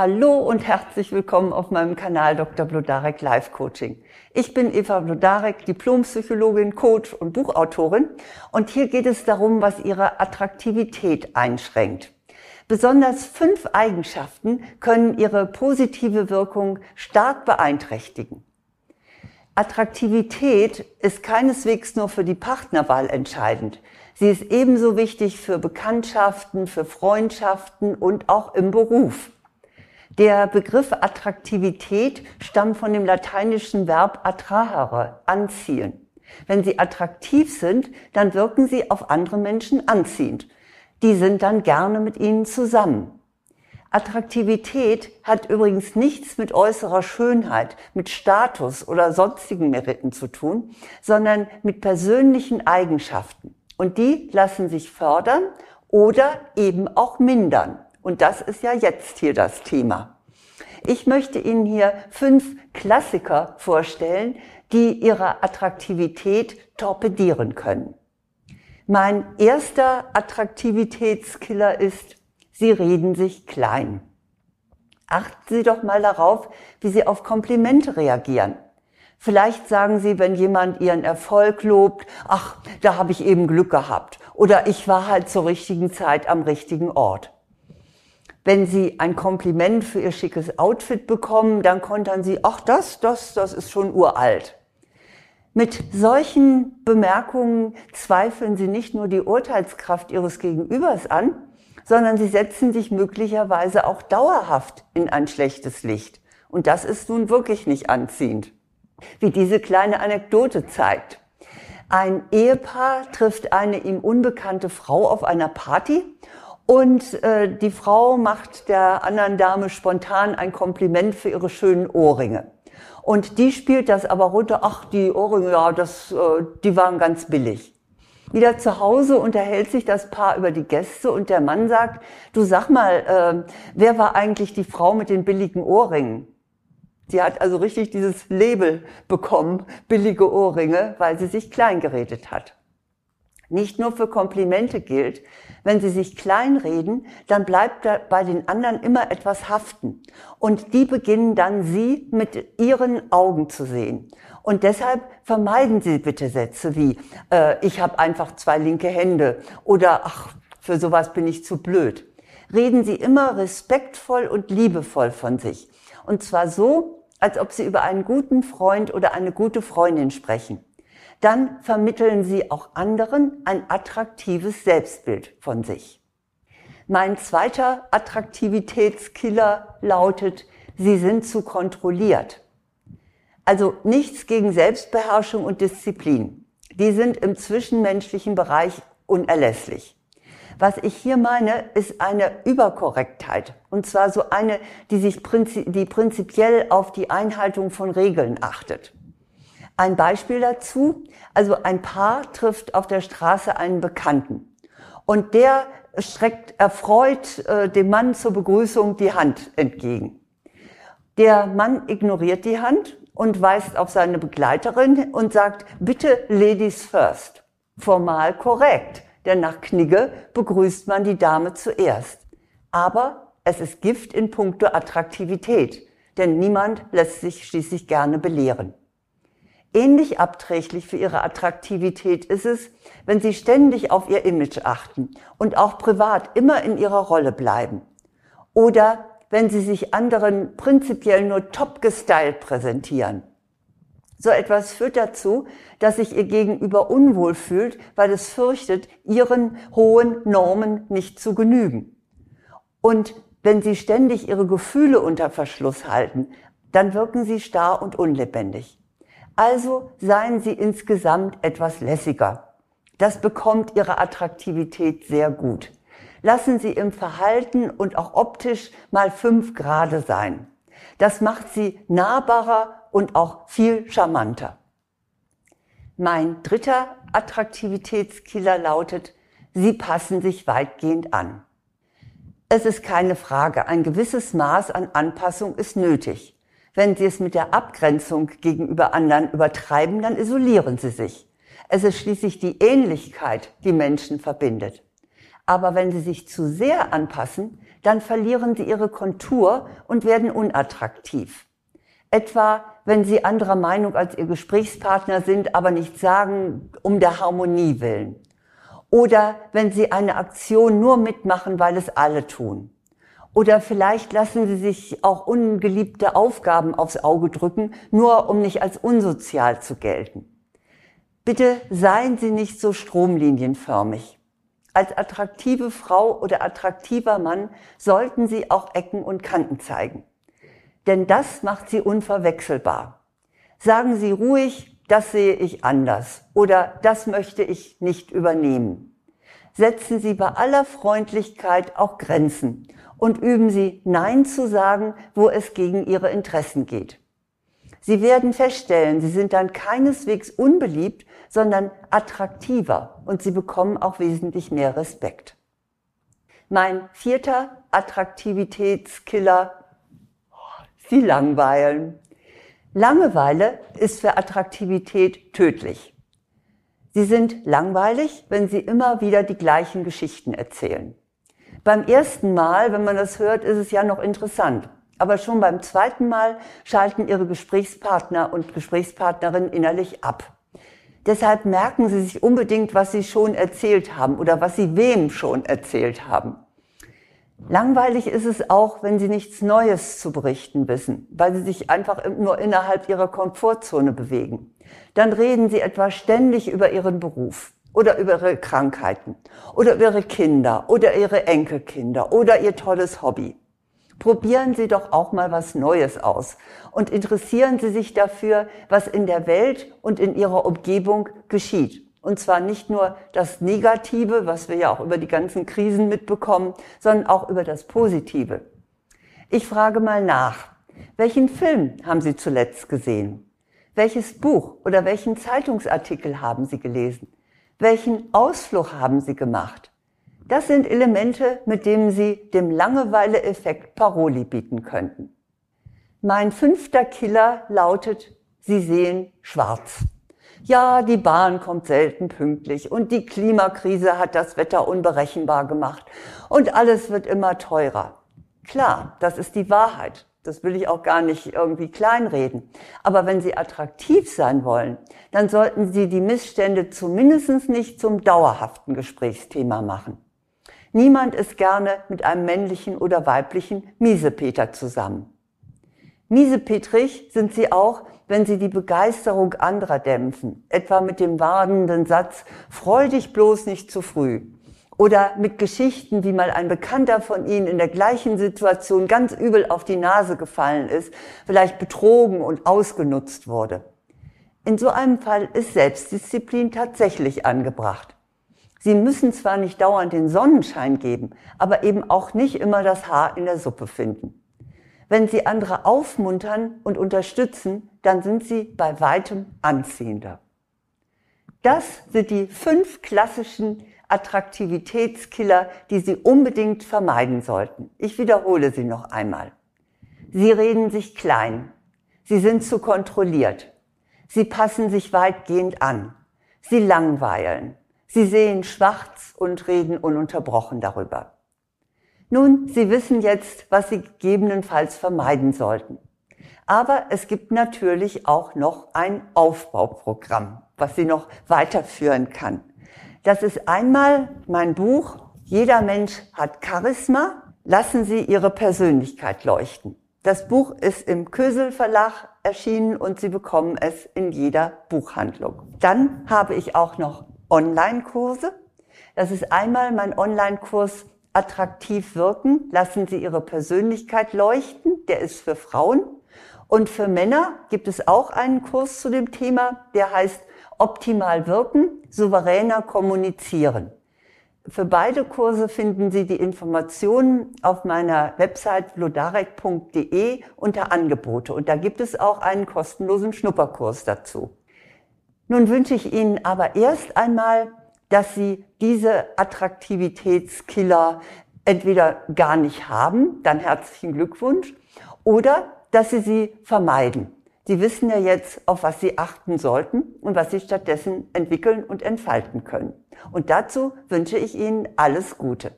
Hallo und herzlich willkommen auf meinem Kanal Dr. Blodarek Live Coaching. Ich bin Eva Blodarek, Diplompsychologin, Coach und Buchautorin und hier geht es darum, was Ihre Attraktivität einschränkt. Besonders fünf Eigenschaften können Ihre positive Wirkung stark beeinträchtigen. Attraktivität ist keineswegs nur für die Partnerwahl entscheidend. Sie ist ebenso wichtig für Bekanntschaften, für Freundschaften und auch im Beruf. Der Begriff Attraktivität stammt von dem lateinischen Verb attrahere, anziehen. Wenn Sie attraktiv sind, dann wirken Sie auf andere Menschen anziehend. Die sind dann gerne mit Ihnen zusammen. Attraktivität hat übrigens nichts mit äußerer Schönheit, mit Status oder sonstigen Meriten zu tun, sondern mit persönlichen Eigenschaften. Und die lassen sich fördern oder eben auch mindern. Und das ist ja jetzt hier das Thema. Ich möchte Ihnen hier fünf Klassiker vorstellen, die Ihre Attraktivität torpedieren können. Mein erster Attraktivitätskiller ist, Sie reden sich klein. Achten Sie doch mal darauf, wie Sie auf Komplimente reagieren. Vielleicht sagen Sie, wenn jemand Ihren Erfolg lobt, ach, da habe ich eben Glück gehabt. Oder ich war halt zur richtigen Zeit am richtigen Ort. Wenn Sie ein Kompliment für Ihr schickes Outfit bekommen, dann kontern Sie, ach, das, das, das ist schon uralt. Mit solchen Bemerkungen zweifeln Sie nicht nur die Urteilskraft Ihres Gegenübers an, sondern Sie setzen sich möglicherweise auch dauerhaft in ein schlechtes Licht. Und das ist nun wirklich nicht anziehend. Wie diese kleine Anekdote zeigt. Ein Ehepaar trifft eine ihm unbekannte Frau auf einer Party und äh, die Frau macht der anderen Dame spontan ein Kompliment für ihre schönen Ohrringe. Und die spielt das aber runter, ach, die Ohrringe, ja, das, äh, die waren ganz billig. Wieder zu Hause unterhält sich das Paar über die Gäste und der Mann sagt, du sag mal, äh, wer war eigentlich die Frau mit den billigen Ohrringen? Sie hat also richtig dieses Label bekommen, billige Ohrringe, weil sie sich klein geredet hat nicht nur für Komplimente gilt. Wenn Sie sich kleinreden, dann bleibt bei den anderen immer etwas haften. Und die beginnen dann Sie mit Ihren Augen zu sehen. Und deshalb vermeiden Sie bitte Sätze wie, äh, ich habe einfach zwei linke Hände oder ach, für sowas bin ich zu blöd. Reden Sie immer respektvoll und liebevoll von sich. Und zwar so, als ob Sie über einen guten Freund oder eine gute Freundin sprechen dann vermitteln Sie auch anderen ein attraktives Selbstbild von sich. Mein zweiter Attraktivitätskiller lautet, Sie sind zu kontrolliert. Also nichts gegen Selbstbeherrschung und Disziplin. Die sind im zwischenmenschlichen Bereich unerlässlich. Was ich hier meine, ist eine Überkorrektheit. Und zwar so eine, die sich prinzi die prinzipiell auf die Einhaltung von Regeln achtet. Ein Beispiel dazu, also ein Paar trifft auf der Straße einen Bekannten und der streckt erfreut äh, dem Mann zur Begrüßung die Hand entgegen. Der Mann ignoriert die Hand und weist auf seine Begleiterin und sagt, bitte Ladies first. Formal korrekt, denn nach Knigge begrüßt man die Dame zuerst. Aber es ist Gift in puncto Attraktivität, denn niemand lässt sich schließlich gerne belehren. Ähnlich abträglich für ihre Attraktivität ist es, wenn sie ständig auf ihr Image achten und auch privat immer in ihrer Rolle bleiben. Oder wenn sie sich anderen prinzipiell nur top gestylt präsentieren. So etwas führt dazu, dass sich ihr Gegenüber unwohl fühlt, weil es fürchtet, ihren hohen Normen nicht zu genügen. Und wenn sie ständig ihre Gefühle unter Verschluss halten, dann wirken sie starr und unlebendig. Also seien Sie insgesamt etwas lässiger. Das bekommt Ihre Attraktivität sehr gut. Lassen Sie im Verhalten und auch optisch mal fünf Grade sein. Das macht Sie nahbarer und auch viel charmanter. Mein dritter Attraktivitätskiller lautet, Sie passen sich weitgehend an. Es ist keine Frage, ein gewisses Maß an Anpassung ist nötig. Wenn Sie es mit der Abgrenzung gegenüber anderen übertreiben, dann isolieren Sie sich. Es ist schließlich die Ähnlichkeit, die Menschen verbindet. Aber wenn sie sich zu sehr anpassen, dann verlieren sie ihre Kontur und werden unattraktiv. Etwa, wenn sie anderer Meinung als ihr Gesprächspartner sind, aber nicht sagen, um der Harmonie willen. Oder wenn sie eine Aktion nur mitmachen, weil es alle tun. Oder vielleicht lassen sie sich auch ungeliebte Aufgaben aufs Auge drücken, nur um nicht als unsozial zu gelten. Bitte seien Sie nicht so stromlinienförmig. Als attraktive Frau oder attraktiver Mann sollten Sie auch Ecken und Kanten zeigen denn das macht sie unverwechselbar. Sagen Sie ruhig, das sehe ich anders oder das möchte ich nicht übernehmen. Setzen Sie bei aller Freundlichkeit auch Grenzen und üben Sie Nein zu sagen, wo es gegen Ihre Interessen geht. Sie werden feststellen, Sie sind dann keineswegs unbeliebt, sondern attraktiver und Sie bekommen auch wesentlich mehr Respekt. Mein vierter Attraktivitätskiller sie langweilen. Langeweile ist für Attraktivität tödlich. Sie sind langweilig, wenn sie immer wieder die gleichen Geschichten erzählen. Beim ersten Mal, wenn man das hört, ist es ja noch interessant. Aber schon beim zweiten Mal schalten ihre Gesprächspartner und Gesprächspartnerinnen innerlich ab. Deshalb merken Sie sich unbedingt, was Sie schon erzählt haben oder was Sie wem schon erzählt haben. Langweilig ist es auch, wenn sie nichts Neues zu berichten wissen, weil sie sich einfach nur innerhalb ihrer Komfortzone bewegen. Dann reden sie etwa ständig über ihren Beruf oder über ihre Krankheiten oder über ihre Kinder oder ihre Enkelkinder oder ihr tolles Hobby. Probieren Sie doch auch mal was Neues aus und interessieren Sie sich dafür, was in der Welt und in Ihrer Umgebung geschieht. Und zwar nicht nur das Negative, was wir ja auch über die ganzen Krisen mitbekommen, sondern auch über das Positive. Ich frage mal nach, welchen Film haben Sie zuletzt gesehen? Welches Buch oder welchen Zeitungsartikel haben Sie gelesen? Welchen Ausflug haben Sie gemacht? Das sind Elemente, mit denen Sie dem Langeweile-Effekt Paroli bieten könnten. Mein fünfter Killer lautet, Sie sehen schwarz. Ja, die Bahn kommt selten pünktlich und die Klimakrise hat das Wetter unberechenbar gemacht und alles wird immer teurer. Klar, das ist die Wahrheit. Das will ich auch gar nicht irgendwie kleinreden. Aber wenn Sie attraktiv sein wollen, dann sollten Sie die Missstände zumindest nicht zum dauerhaften Gesprächsthema machen. Niemand ist gerne mit einem männlichen oder weiblichen Miesepeter zusammen. Miesepetrig sind sie auch, wenn sie die Begeisterung anderer dämpfen, etwa mit dem warnenden Satz, freu dich bloß nicht zu früh. Oder mit Geschichten, wie mal ein Bekannter von ihnen in der gleichen Situation ganz übel auf die Nase gefallen ist, vielleicht betrogen und ausgenutzt wurde. In so einem Fall ist Selbstdisziplin tatsächlich angebracht. Sie müssen zwar nicht dauernd den Sonnenschein geben, aber eben auch nicht immer das Haar in der Suppe finden. Wenn Sie andere aufmuntern und unterstützen, dann sind Sie bei weitem anziehender. Das sind die fünf klassischen Attraktivitätskiller, die Sie unbedingt vermeiden sollten. Ich wiederhole sie noch einmal. Sie reden sich klein. Sie sind zu kontrolliert. Sie passen sich weitgehend an. Sie langweilen. Sie sehen schwarz und reden ununterbrochen darüber. Nun, Sie wissen jetzt, was Sie gegebenenfalls vermeiden sollten. Aber es gibt natürlich auch noch ein Aufbauprogramm, was Sie noch weiterführen kann. Das ist einmal mein Buch Jeder Mensch hat Charisma. Lassen Sie Ihre Persönlichkeit leuchten. Das Buch ist im Kösel Verlag erschienen und Sie bekommen es in jeder Buchhandlung. Dann habe ich auch noch Online-Kurse. Das ist einmal mein Online-Kurs attraktiv wirken, lassen Sie Ihre Persönlichkeit leuchten, der ist für Frauen. Und für Männer gibt es auch einen Kurs zu dem Thema, der heißt Optimal wirken, souveräner kommunizieren. Für beide Kurse finden Sie die Informationen auf meiner Website vlodarek.de unter Angebote. Und da gibt es auch einen kostenlosen Schnupperkurs dazu. Nun wünsche ich Ihnen aber erst einmal dass sie diese Attraktivitätskiller entweder gar nicht haben, dann herzlichen Glückwunsch, oder dass sie sie vermeiden. Sie wissen ja jetzt, auf was Sie achten sollten und was Sie stattdessen entwickeln und entfalten können. Und dazu wünsche ich Ihnen alles Gute.